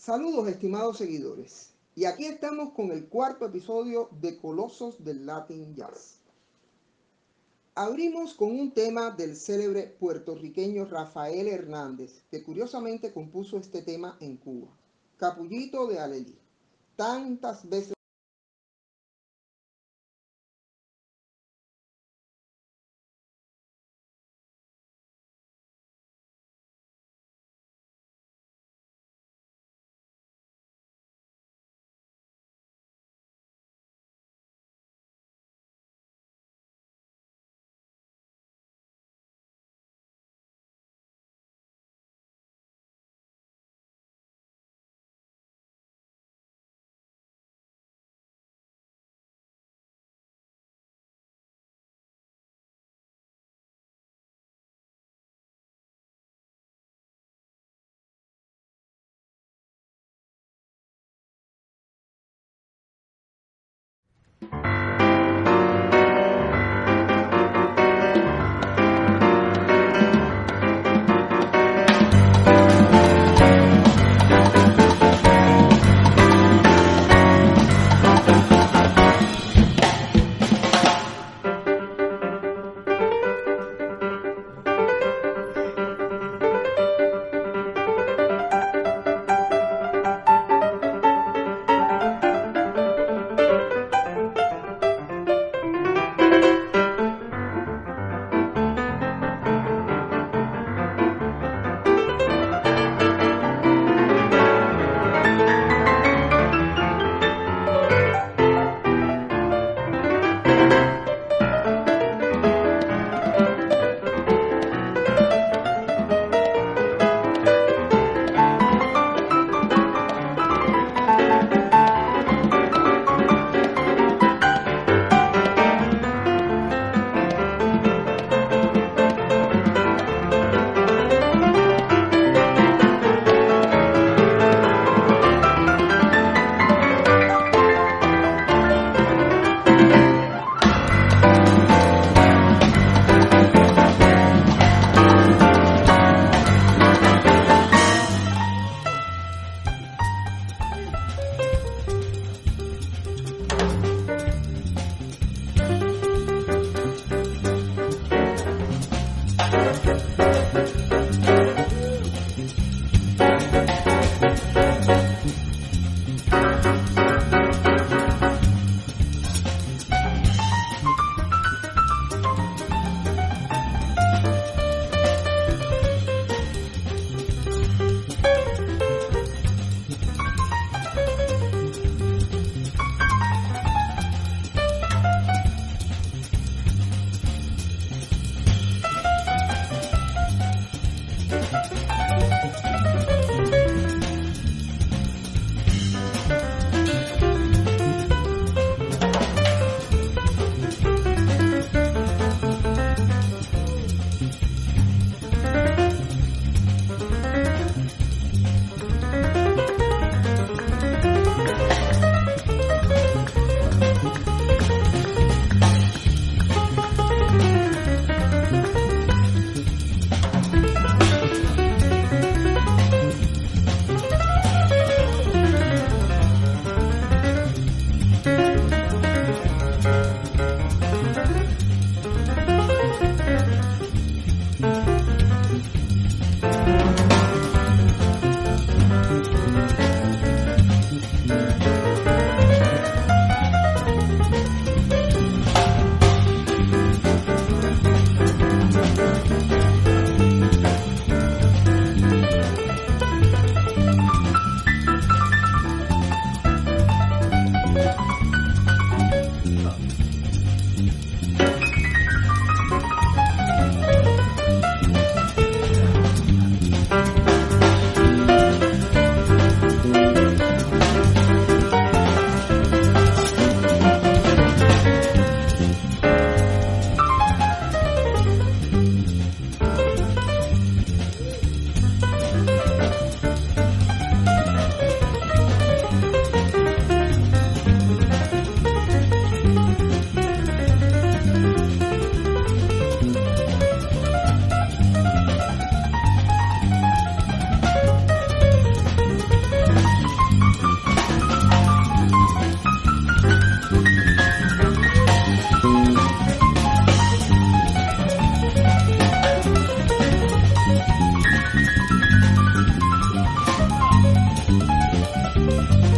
Saludos estimados seguidores. Y aquí estamos con el cuarto episodio de Colosos del Latin Jazz. Abrimos con un tema del célebre puertorriqueño Rafael Hernández, que curiosamente compuso este tema en Cuba. Capullito de Alelí. Tantas veces Bye.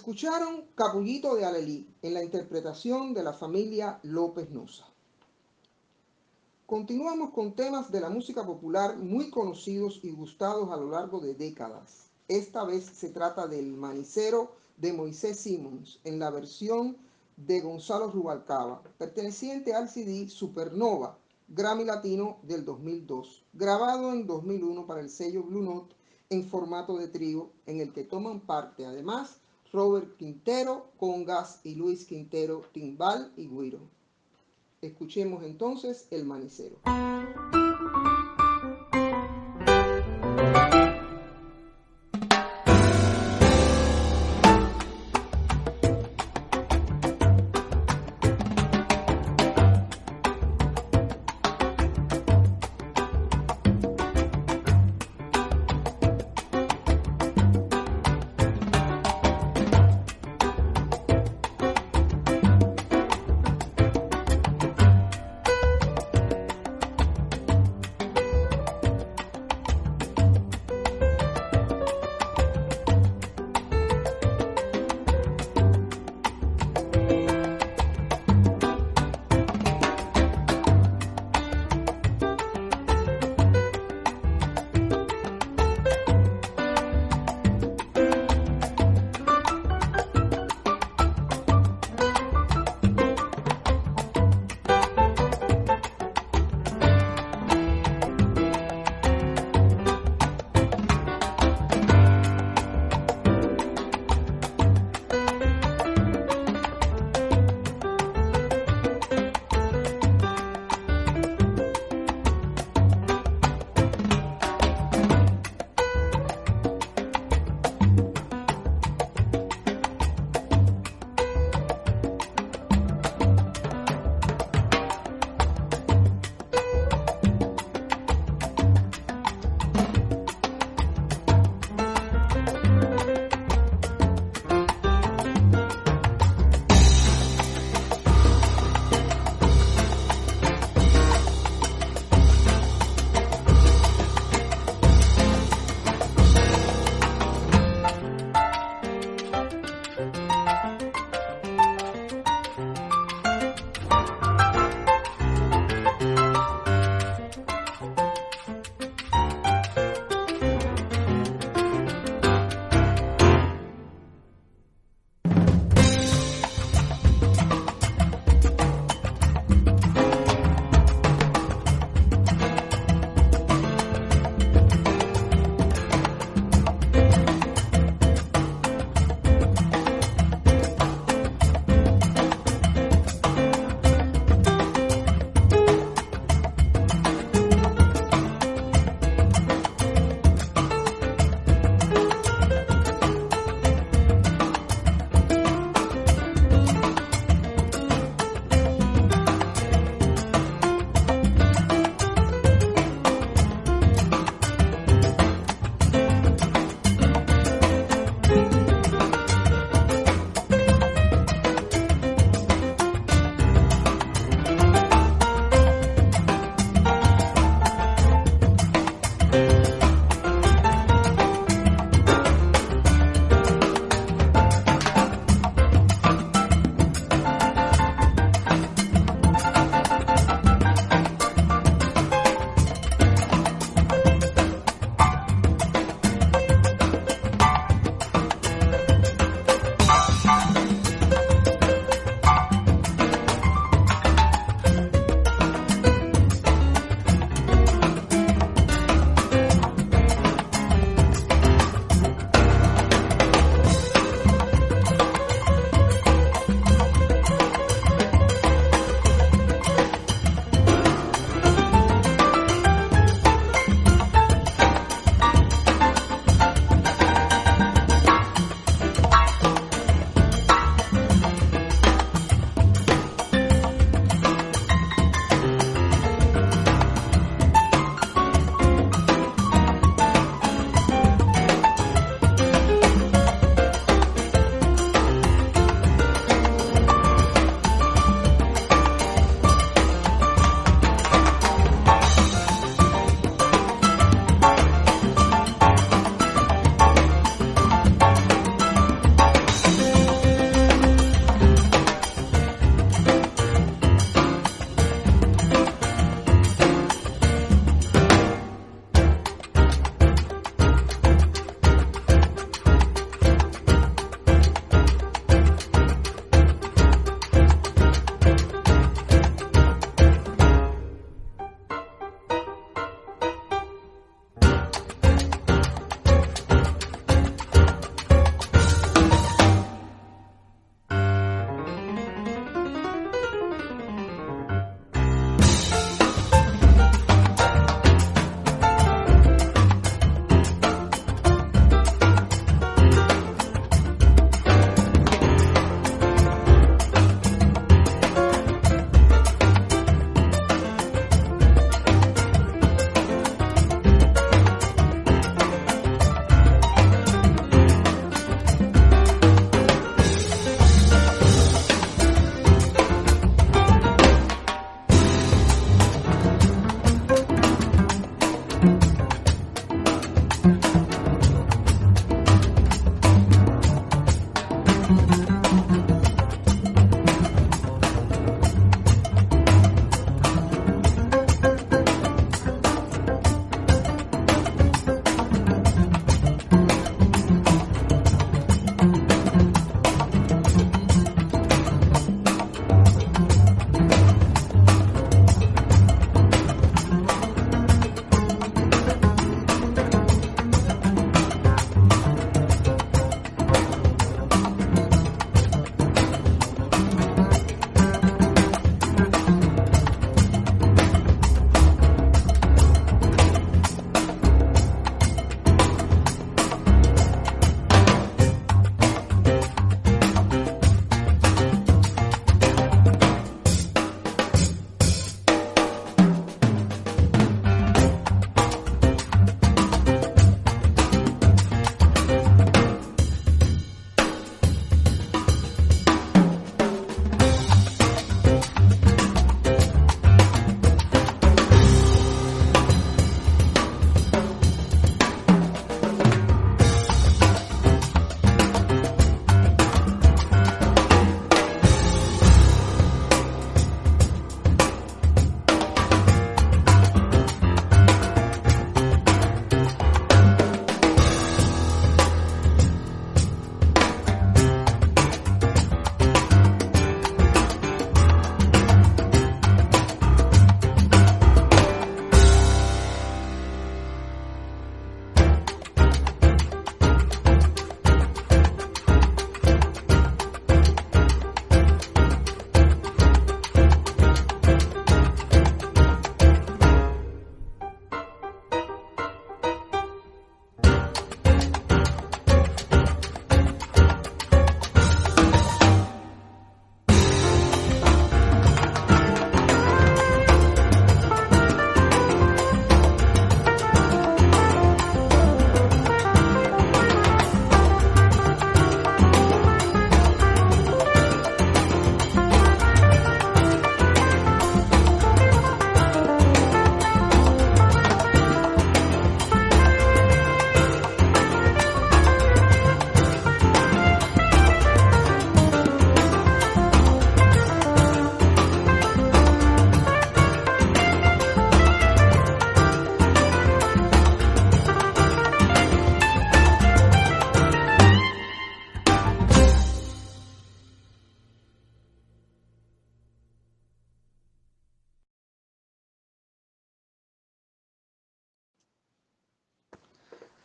Escucharon Capullito de Alelí en la interpretación de la familia López Noza. Continuamos con temas de la música popular muy conocidos y gustados a lo largo de décadas. Esta vez se trata del Manicero de Moisés Simons en la versión de Gonzalo Rubalcaba, perteneciente al CD Supernova, Grammy Latino del 2002, grabado en 2001 para el sello Blue Note en formato de trío, en el que toman parte además Robert Quintero, congas y Luis Quintero, timbal y guiro. Escuchemos entonces el manicero.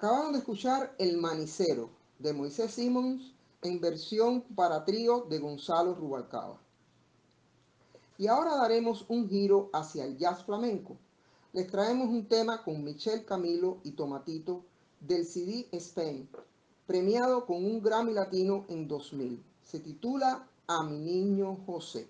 Acabaron de escuchar El Manicero de Moisés Simons en versión para trío de Gonzalo Rubalcaba. Y ahora daremos un giro hacia el jazz flamenco. Les traemos un tema con Michelle Camilo y Tomatito del CD Spain, premiado con un Grammy Latino en 2000. Se titula A mi niño José.